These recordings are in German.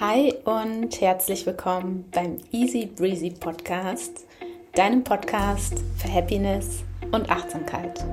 Hi und herzlich willkommen beim Easy Breezy Podcast, deinem Podcast für Happiness und Achtsamkeit.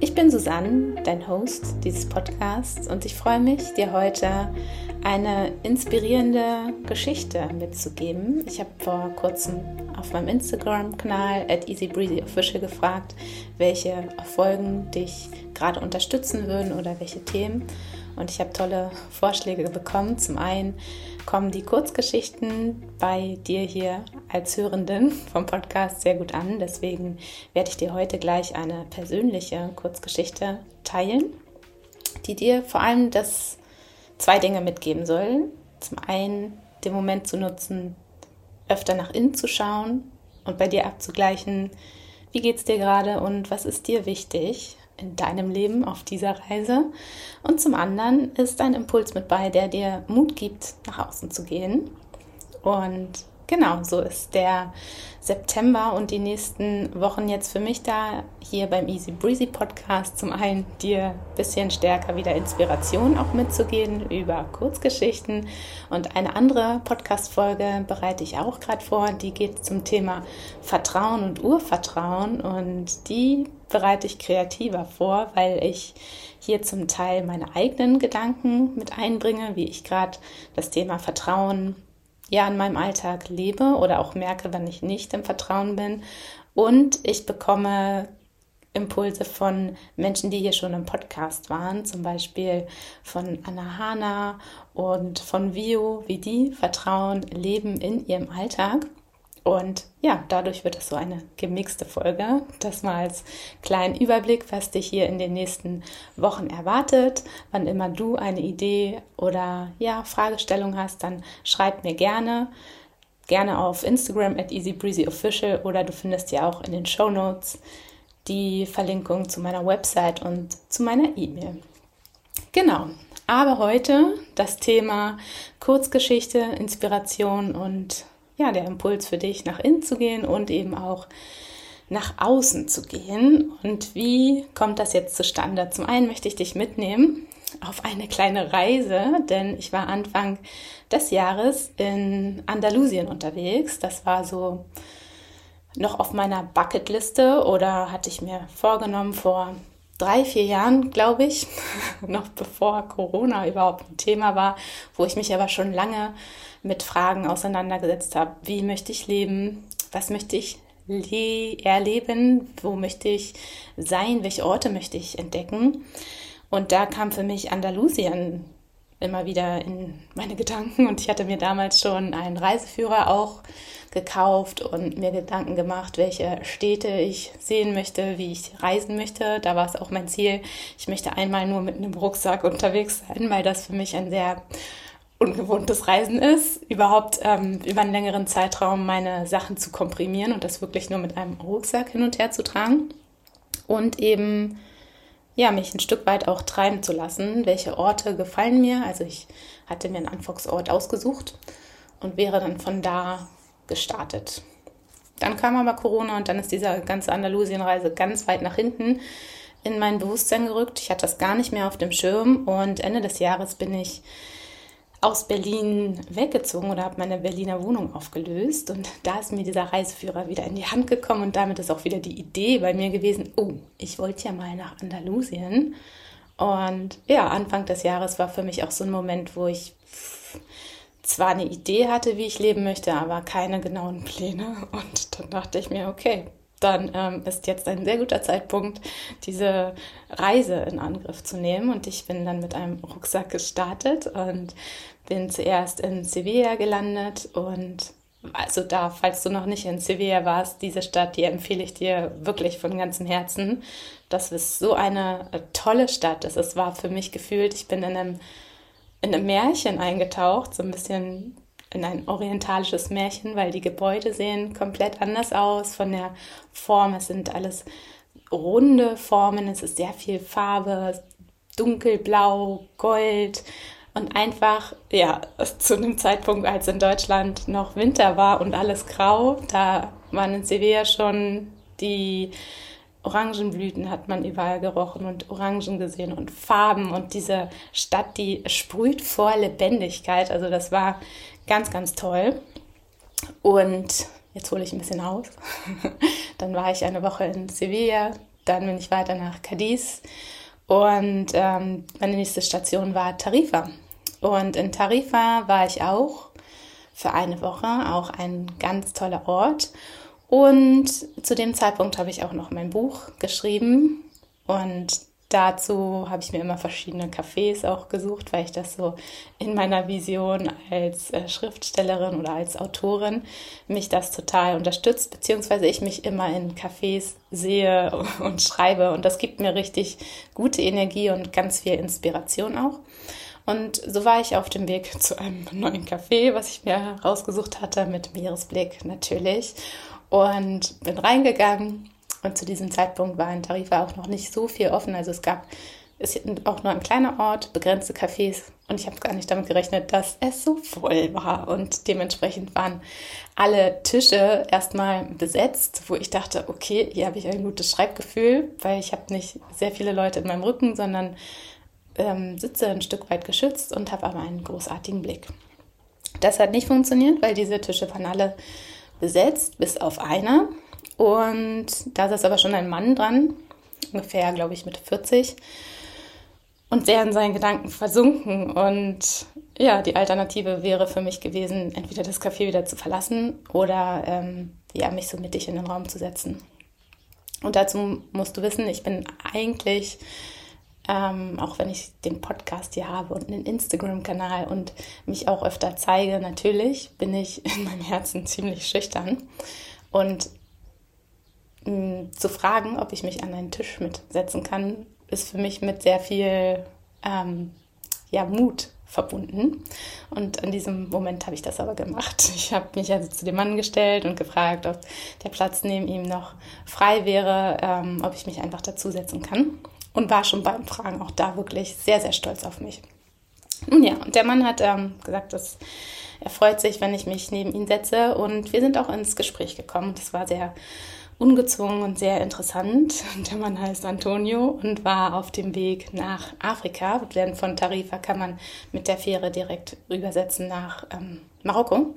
Ich bin Susanne, dein Host dieses Podcasts und ich freue mich, dir heute eine inspirierende Geschichte mitzugeben. Ich habe vor kurzem auf meinem Instagram-Kanal at EasyBreezyOfficial gefragt, welche Folgen dich gerade unterstützen würden oder welche Themen. Und ich habe tolle Vorschläge bekommen. Zum einen kommen die Kurzgeschichten bei dir hier als Hörenden vom Podcast sehr gut an. Deswegen werde ich dir heute gleich eine persönliche Kurzgeschichte teilen, die dir vor allem das zwei Dinge mitgeben soll. Zum einen den Moment zu nutzen, öfter nach innen zu schauen und bei dir abzugleichen, wie geht es dir gerade und was ist dir wichtig in deinem Leben auf dieser Reise. Und zum anderen ist ein Impuls mit bei, der dir Mut gibt, nach außen zu gehen. Und Genau, so ist der September und die nächsten Wochen jetzt für mich da hier beim Easy Breezy Podcast. Zum einen dir ein bisschen stärker wieder Inspiration auch mitzugehen über Kurzgeschichten und eine andere Podcast-Folge bereite ich auch gerade vor. Die geht zum Thema Vertrauen und Urvertrauen und die bereite ich kreativer vor, weil ich hier zum Teil meine eigenen Gedanken mit einbringe, wie ich gerade das Thema Vertrauen ja in meinem Alltag lebe oder auch merke, wenn ich nicht im Vertrauen bin. Und ich bekomme Impulse von Menschen, die hier schon im Podcast waren, zum Beispiel von Anna Hana und von Vio, wie die Vertrauen leben in ihrem Alltag. Und ja, dadurch wird es so eine gemixte Folge. Das mal als kleinen Überblick, was dich hier in den nächsten Wochen erwartet. Wann immer du eine Idee oder ja, Fragestellung hast, dann schreib mir gerne. Gerne auf Instagram at easybreezyofficial oder du findest ja auch in den Show Notes die Verlinkung zu meiner Website und zu meiner E-Mail. Genau. Aber heute das Thema Kurzgeschichte, Inspiration und ja, der Impuls für dich, nach innen zu gehen und eben auch nach außen zu gehen. Und wie kommt das jetzt zustande? Zum einen möchte ich dich mitnehmen auf eine kleine Reise, denn ich war Anfang des Jahres in Andalusien unterwegs. Das war so noch auf meiner Bucketliste oder hatte ich mir vorgenommen vor drei, vier Jahren, glaube ich, noch bevor Corona überhaupt ein Thema war, wo ich mich aber schon lange mit Fragen auseinandergesetzt habe. Wie möchte ich leben? Was möchte ich erleben? Wo möchte ich sein? Welche Orte möchte ich entdecken? Und da kam für mich Andalusien immer wieder in meine Gedanken und ich hatte mir damals schon einen Reiseführer auch gekauft und mir Gedanken gemacht, welche Städte ich sehen möchte, wie ich reisen möchte. Da war es auch mein Ziel. Ich möchte einmal nur mit einem Rucksack unterwegs sein, weil das für mich ein sehr ungewohntes Reisen ist, überhaupt ähm, über einen längeren Zeitraum meine Sachen zu komprimieren und das wirklich nur mit einem Rucksack hin und her zu tragen und eben ja mich ein Stück weit auch treiben zu lassen, welche Orte gefallen mir. Also ich hatte mir einen Anfangsort ausgesucht und wäre dann von da gestartet. Dann kam aber Corona und dann ist diese ganze Andalusienreise ganz weit nach hinten in mein Bewusstsein gerückt. Ich hatte das gar nicht mehr auf dem Schirm und Ende des Jahres bin ich aus Berlin weggezogen oder habe meine Berliner Wohnung aufgelöst. Und da ist mir dieser Reiseführer wieder in die Hand gekommen und damit ist auch wieder die Idee bei mir gewesen, oh, ich wollte ja mal nach Andalusien. Und ja, Anfang des Jahres war für mich auch so ein Moment, wo ich zwar eine Idee hatte, wie ich leben möchte, aber keine genauen Pläne. Und dann dachte ich mir, okay, dann ähm, ist jetzt ein sehr guter Zeitpunkt, diese Reise in Angriff zu nehmen. Und ich bin dann mit einem Rucksack gestartet und bin zuerst in Sevilla gelandet. Und also da, falls du noch nicht in Sevilla warst, diese Stadt, die empfehle ich dir wirklich von ganzem Herzen. Das ist so eine äh, tolle Stadt. Es war für mich gefühlt, ich bin in einem, in einem Märchen eingetaucht, so ein bisschen in ein orientalisches Märchen, weil die Gebäude sehen komplett anders aus von der Form. Es sind alles runde Formen, es ist sehr viel Farbe, dunkelblau, Gold und einfach, ja, zu einem Zeitpunkt, als in Deutschland noch Winter war und alles grau, da waren in Sevilla schon die Orangenblüten hat man überall gerochen und Orangen gesehen und Farben und diese Stadt, die sprüht vor Lebendigkeit. Also das war ganz, ganz toll. Und jetzt hole ich ein bisschen aus. dann war ich eine Woche in Sevilla, dann bin ich weiter nach Cadiz und ähm, meine nächste Station war Tarifa. Und in Tarifa war ich auch für eine Woche, auch ein ganz toller Ort. Und zu dem Zeitpunkt habe ich auch noch mein Buch geschrieben und dazu habe ich mir immer verschiedene Cafés auch gesucht, weil ich das so in meiner Vision als äh, Schriftstellerin oder als Autorin mich das total unterstützt, beziehungsweise ich mich immer in Cafés sehe und schreibe und das gibt mir richtig gute Energie und ganz viel Inspiration auch. Und so war ich auf dem Weg zu einem neuen Café, was ich mir rausgesucht hatte, mit Meeresblick natürlich und bin reingegangen. Und zu diesem Zeitpunkt war in Tarifa auch noch nicht so viel offen. Also es gab ist auch nur ein kleiner Ort, begrenzte Cafés. Und ich habe gar nicht damit gerechnet, dass es so voll war. Und dementsprechend waren alle Tische erstmal besetzt, wo ich dachte, okay, hier habe ich ein gutes Schreibgefühl, weil ich habe nicht sehr viele Leute in meinem Rücken, sondern ähm, sitze ein Stück weit geschützt und habe aber einen großartigen Blick. Das hat nicht funktioniert, weil diese Tische waren alle besetzt, bis auf einer. Und da saß aber schon ein Mann dran, ungefähr, glaube ich, mit 40 und sehr in seinen Gedanken versunken. Und ja, die Alternative wäre für mich gewesen, entweder das Café wieder zu verlassen oder ähm, ja, mich so mittig in den Raum zu setzen. Und dazu musst du wissen, ich bin eigentlich, ähm, auch wenn ich den Podcast hier habe und einen Instagram-Kanal und mich auch öfter zeige, natürlich bin ich in meinem Herzen ziemlich schüchtern. Und zu fragen, ob ich mich an einen Tisch mitsetzen kann, ist für mich mit sehr viel ähm, ja, Mut verbunden. Und in diesem Moment habe ich das aber gemacht. Ich habe mich also zu dem Mann gestellt und gefragt, ob der Platz neben ihm noch frei wäre, ähm, ob ich mich einfach dazusetzen kann. Und war schon beim Fragen auch da wirklich sehr, sehr stolz auf mich. Nun ja, und der Mann hat ähm, gesagt, dass er freut sich, wenn ich mich neben ihn setze. Und wir sind auch ins Gespräch gekommen. Das war sehr ungezwungen und sehr interessant. Der Mann heißt Antonio und war auf dem Weg nach Afrika, denn von Tarifa kann man mit der Fähre direkt übersetzen nach ähm, Marokko.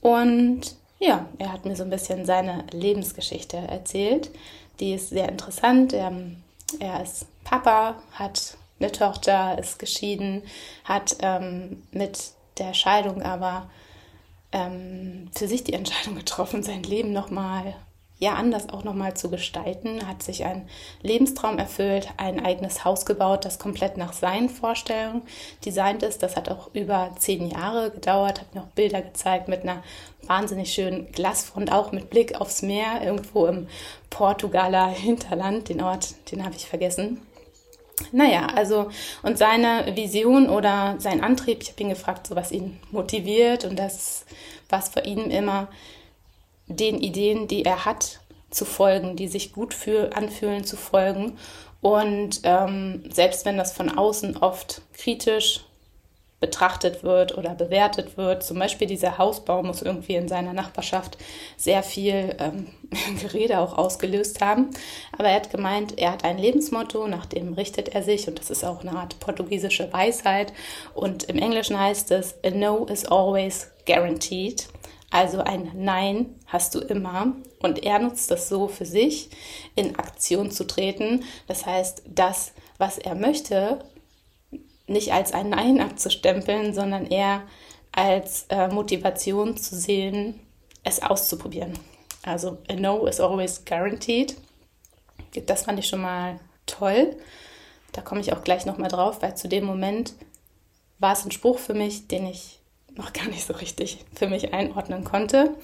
Und ja, er hat mir so ein bisschen seine Lebensgeschichte erzählt. Die ist sehr interessant. Er, er ist Papa, hat eine Tochter, ist geschieden, hat ähm, mit der Scheidung aber ähm, für sich die Entscheidung getroffen, sein Leben nochmal ja anders auch nochmal zu gestalten, hat sich ein Lebenstraum erfüllt, ein eigenes Haus gebaut, das komplett nach seinen Vorstellungen designt ist. Das hat auch über zehn Jahre gedauert, hat mir auch Bilder gezeigt mit einer wahnsinnig schönen Glasfront, auch mit Blick aufs Meer, irgendwo im Portugaler Hinterland. Den Ort, den habe ich vergessen. Naja, also und seine Vision oder sein Antrieb, ich habe ihn gefragt, so was ihn motiviert und das, was für ihn immer den Ideen, die er hat, zu folgen, die sich gut für, anfühlen, zu folgen. Und ähm, selbst wenn das von außen oft kritisch betrachtet wird oder bewertet wird, zum Beispiel dieser Hausbau muss irgendwie in seiner Nachbarschaft sehr viel ähm, Gerede auch ausgelöst haben. Aber er hat gemeint, er hat ein Lebensmotto, nach dem richtet er sich und das ist auch eine Art portugiesische Weisheit. Und im Englischen heißt es, a no is always guaranteed. Also ein Nein hast du immer. Und er nutzt das so für sich, in Aktion zu treten. Das heißt, das, was er möchte, nicht als ein Nein abzustempeln, sondern eher als äh, Motivation zu sehen, es auszuprobieren. Also a no is always guaranteed. Das fand ich schon mal toll. Da komme ich auch gleich nochmal drauf, weil zu dem Moment war es ein Spruch für mich, den ich noch gar nicht so richtig für mich einordnen konnte.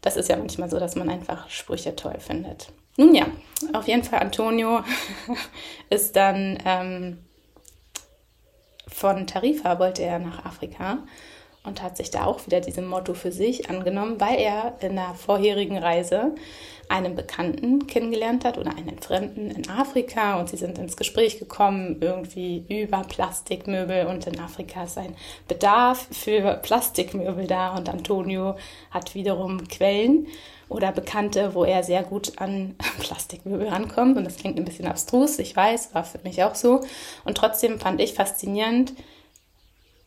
Das ist ja manchmal so, dass man einfach Sprüche toll findet. Nun ja, auf jeden Fall Antonio ist dann ähm, von Tarifa wollte er nach Afrika und hat sich da auch wieder diesem Motto für sich angenommen, weil er in der vorherigen Reise einen Bekannten kennengelernt hat oder einen Fremden in Afrika und sie sind ins Gespräch gekommen, irgendwie über Plastikmöbel und in Afrika ist ein Bedarf für Plastikmöbel da und Antonio hat wiederum Quellen oder Bekannte, wo er sehr gut an Plastikmöbel rankommt und das klingt ein bisschen abstrus, ich weiß, war für mich auch so. Und trotzdem fand ich faszinierend,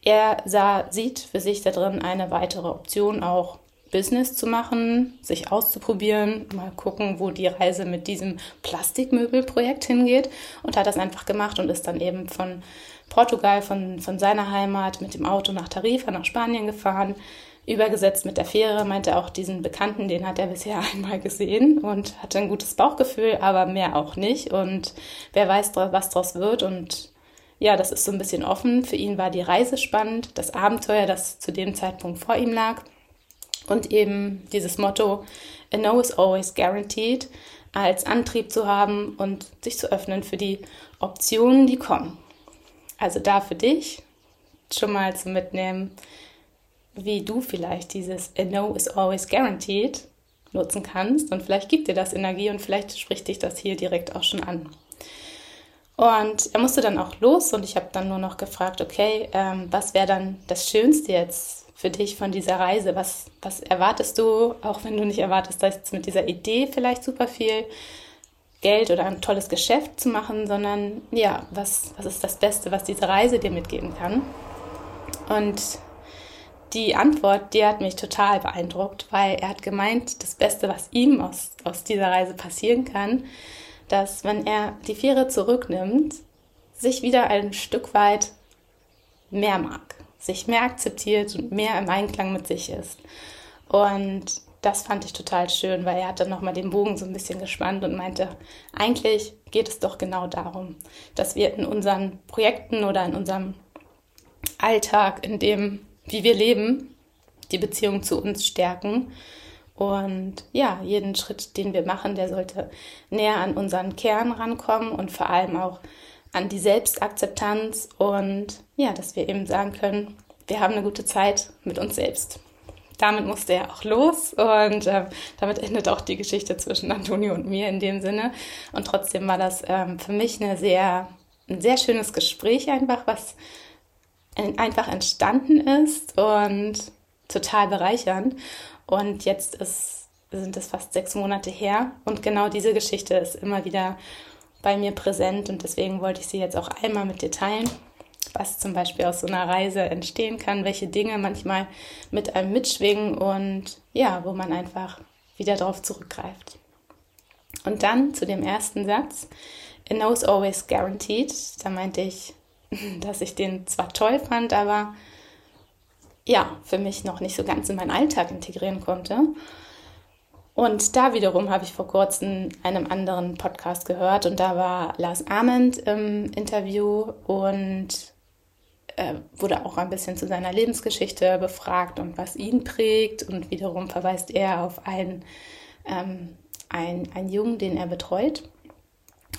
er sah, sieht für sich da drin eine weitere Option auch Business zu machen, sich auszuprobieren, mal gucken, wo die Reise mit diesem Plastikmöbelprojekt hingeht und hat das einfach gemacht und ist dann eben von Portugal, von, von seiner Heimat mit dem Auto nach Tarifa, nach Spanien gefahren, übergesetzt mit der Fähre, meinte auch diesen Bekannten, den hat er bisher einmal gesehen und hatte ein gutes Bauchgefühl, aber mehr auch nicht. Und wer weiß, was daraus wird und ja, das ist so ein bisschen offen. Für ihn war die Reise spannend, das Abenteuer, das zu dem Zeitpunkt vor ihm lag und eben dieses Motto, a no is always guaranteed, als Antrieb zu haben und sich zu öffnen für die Optionen, die kommen. Also da für dich schon mal zu mitnehmen, wie du vielleicht dieses a no is always guaranteed nutzen kannst und vielleicht gibt dir das Energie und vielleicht spricht dich das hier direkt auch schon an. Und er musste dann auch los und ich habe dann nur noch gefragt, okay, ähm, was wäre dann das Schönste jetzt für dich von dieser Reise? Was, was erwartest du, auch wenn du nicht erwartest, dass jetzt mit dieser Idee vielleicht super viel Geld oder ein tolles Geschäft zu machen, sondern ja, was, was ist das Beste, was diese Reise dir mitgeben kann? Und die Antwort, die hat mich total beeindruckt, weil er hat gemeint, das Beste, was ihm aus, aus dieser Reise passieren kann, dass wenn er die Fähre zurücknimmt, sich wieder ein Stück weit mehr mag sich mehr akzeptiert und mehr im Einklang mit sich ist. Und das fand ich total schön, weil er hat dann nochmal den Bogen so ein bisschen gespannt und meinte, eigentlich geht es doch genau darum, dass wir in unseren Projekten oder in unserem Alltag, in dem, wie wir leben, die Beziehung zu uns stärken. Und ja, jeden Schritt, den wir machen, der sollte näher an unseren Kern rankommen und vor allem auch an die Selbstakzeptanz und ja, dass wir eben sagen können, wir haben eine gute Zeit mit uns selbst. Damit musste er auch los und äh, damit endet auch die Geschichte zwischen Antonio und mir in dem Sinne. Und trotzdem war das ähm, für mich eine sehr, ein sehr schönes Gespräch einfach, was einfach entstanden ist und total bereichernd. Und jetzt ist, sind es fast sechs Monate her und genau diese Geschichte ist immer wieder bei mir präsent und deswegen wollte ich sie jetzt auch einmal mit dir teilen, was zum Beispiel aus so einer Reise entstehen kann, welche Dinge manchmal mit einem mitschwingen und ja, wo man einfach wieder darauf zurückgreift. Und dann zu dem ersten Satz, a no is always guaranteed. Da meinte ich, dass ich den zwar toll fand, aber ja, für mich noch nicht so ganz in meinen Alltag integrieren konnte. Und da wiederum habe ich vor kurzem einem anderen Podcast gehört und da war Lars Ament im Interview und äh, wurde auch ein bisschen zu seiner Lebensgeschichte befragt und was ihn prägt. Und wiederum verweist er auf einen, ähm, einen, einen Jungen, den er betreut.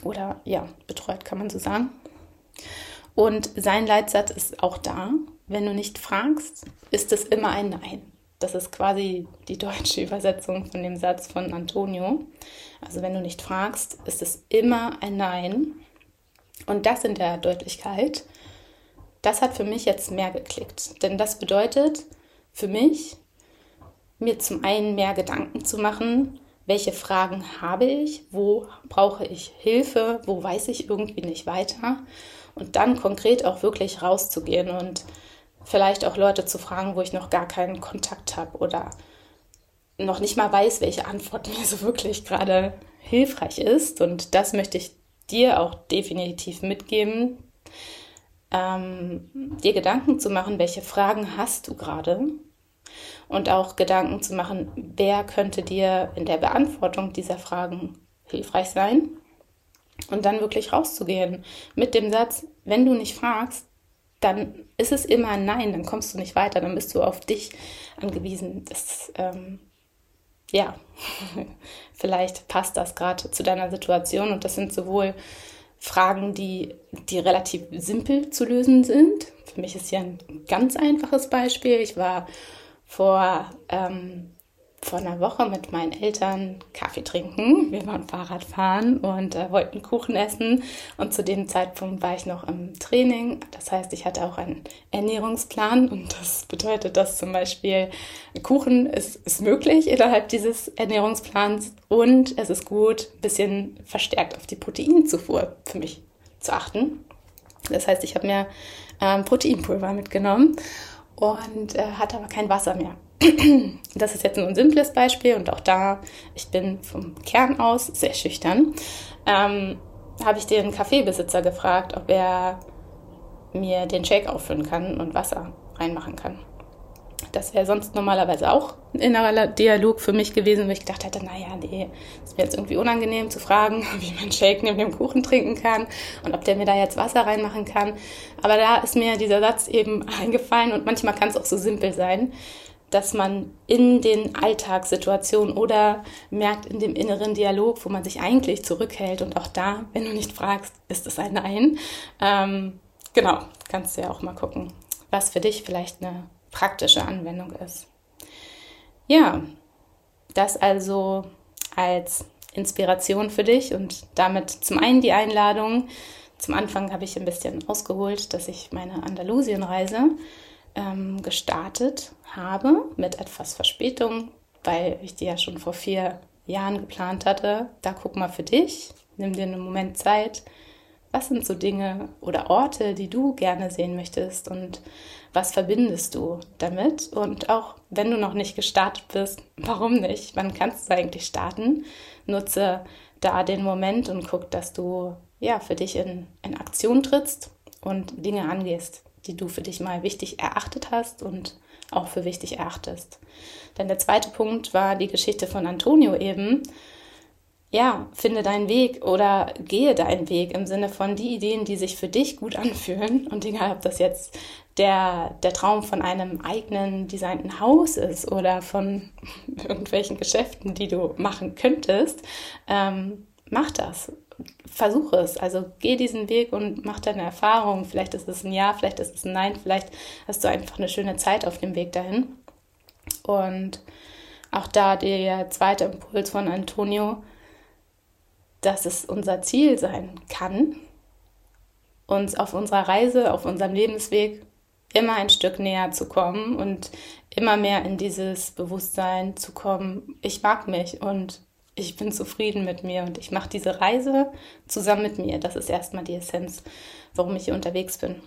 Oder ja, betreut kann man so sagen. Und sein Leitsatz ist auch da. Wenn du nicht fragst, ist es immer ein Nein. Das ist quasi die deutsche Übersetzung von dem Satz von Antonio. Also wenn du nicht fragst, ist es immer ein Nein. Und das in der Deutlichkeit, das hat für mich jetzt mehr geklickt. Denn das bedeutet für mich, mir zum einen mehr Gedanken zu machen, welche Fragen habe ich, wo brauche ich Hilfe, wo weiß ich irgendwie nicht weiter und dann konkret auch wirklich rauszugehen und vielleicht auch Leute zu fragen, wo ich noch gar keinen Kontakt habe oder noch nicht mal weiß, welche Antwort mir so wirklich gerade hilfreich ist. Und das möchte ich dir auch definitiv mitgeben, ähm, dir Gedanken zu machen, welche Fragen hast du gerade? Und auch Gedanken zu machen, wer könnte dir in der Beantwortung dieser Fragen hilfreich sein? Und dann wirklich rauszugehen mit dem Satz, wenn du nicht fragst, dann ist es immer ein Nein, dann kommst du nicht weiter, dann bist du auf dich angewiesen. Das, ähm, ja, vielleicht passt das gerade zu deiner Situation und das sind sowohl Fragen, die, die relativ simpel zu lösen sind. Für mich ist hier ein ganz einfaches Beispiel. Ich war vor ähm, vor einer Woche mit meinen Eltern Kaffee trinken. Wir waren Fahrrad fahren und äh, wollten Kuchen essen. Und zu dem Zeitpunkt war ich noch im Training. Das heißt, ich hatte auch einen Ernährungsplan. Und das bedeutet, dass zum Beispiel Kuchen ist, ist möglich innerhalb dieses Ernährungsplans. Und es ist gut, ein bisschen verstärkt auf die Proteinzufuhr für mich zu achten. Das heißt, ich habe mir ähm, Proteinpulver mitgenommen und äh, hatte aber kein Wasser mehr. Das ist jetzt nur ein simples Beispiel und auch da, ich bin vom Kern aus sehr schüchtern, ähm, habe ich den Kaffeebesitzer gefragt, ob er mir den Shake auffüllen kann und Wasser reinmachen kann. Das wäre sonst normalerweise auch ein innerer Dialog für mich gewesen, wo ich gedacht hätte, naja, nee, ist mir jetzt irgendwie unangenehm zu fragen, wie man Shake neben dem Kuchen trinken kann und ob der mir da jetzt Wasser reinmachen kann. Aber da ist mir dieser Satz eben eingefallen und manchmal kann es auch so simpel sein, dass man in den Alltagssituationen oder merkt in dem inneren Dialog, wo man sich eigentlich zurückhält und auch da, wenn du nicht fragst, ist es ein Nein. Ähm, genau, kannst du ja auch mal gucken, was für dich vielleicht eine praktische Anwendung ist. Ja, das also als Inspiration für dich und damit zum einen die Einladung. Zum Anfang habe ich ein bisschen ausgeholt, dass ich meine Andalusienreise ähm, gestartet habe mit etwas Verspätung, weil ich die ja schon vor vier Jahren geplant hatte. Da guck mal für dich, nimm dir einen Moment Zeit. Was sind so Dinge oder Orte, die du gerne sehen möchtest und was verbindest du damit? Und auch wenn du noch nicht gestartet bist, warum nicht? Wann kannst du eigentlich starten? Nutze da den Moment und guck, dass du ja für dich in, in Aktion trittst und Dinge angehst, die du für dich mal wichtig erachtet hast und auch für wichtig erachtest. Denn der zweite Punkt war die Geschichte von Antonio eben ja, finde deinen Weg oder gehe deinen Weg im Sinne von die Ideen, die sich für dich gut anfühlen. Und egal, ob das jetzt der, der Traum von einem eigenen designten Haus ist oder von irgendwelchen Geschäften, die du machen könntest, ähm, mach das. Versuche es. Also geh diesen Weg und mach deine Erfahrung. Vielleicht ist es ein Ja, vielleicht ist es ein Nein, vielleicht hast du einfach eine schöne Zeit auf dem Weg dahin. Und auch da der zweite Impuls von Antonio, dass es unser Ziel sein kann, uns auf unserer Reise, auf unserem Lebensweg immer ein Stück näher zu kommen und immer mehr in dieses Bewusstsein zu kommen, ich mag mich und ich bin zufrieden mit mir und ich mache diese Reise zusammen mit mir. Das ist erstmal die Essenz, warum ich hier unterwegs bin.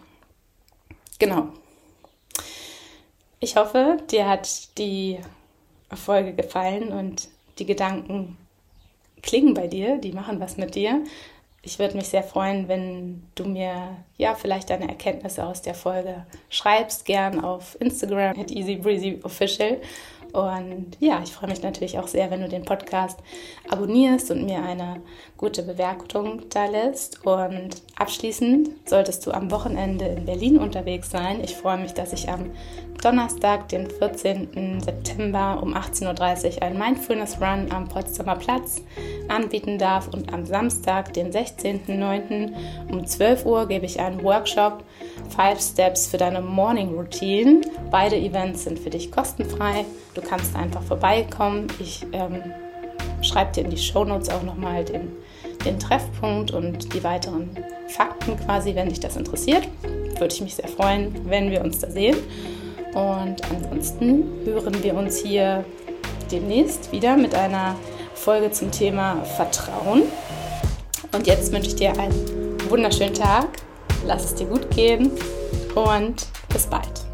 Genau. Ich hoffe, dir hat die Folge gefallen und die Gedanken klingen bei dir, die machen was mit dir. Ich würde mich sehr freuen, wenn du mir ja vielleicht deine Erkenntnisse aus der Folge schreibst, gern auf Instagram at easybreezyofficial und ja, ich freue mich natürlich auch sehr, wenn du den Podcast abonnierst und mir eine gute Bewertung da lässt. Und abschließend solltest du am Wochenende in Berlin unterwegs sein. Ich freue mich, dass ich am Donnerstag, den 14. September um 18.30 Uhr einen Mindfulness Run am Potsdamer Platz anbieten darf. Und am Samstag, den 16.09. um 12 Uhr gebe ich einen Workshop Five Steps für deine Morning Routine. Beide Events sind für dich kostenfrei. Du kannst einfach vorbeikommen. Ich ähm, schreibe dir in die Show Notes auch nochmal den, den Treffpunkt und die weiteren Fakten quasi, wenn dich das interessiert. Würde ich mich sehr freuen, wenn wir uns da sehen. Und ansonsten hören wir uns hier demnächst wieder mit einer Folge zum Thema Vertrauen. Und jetzt wünsche ich dir einen wunderschönen Tag lass es dir gut gehen und bis bald.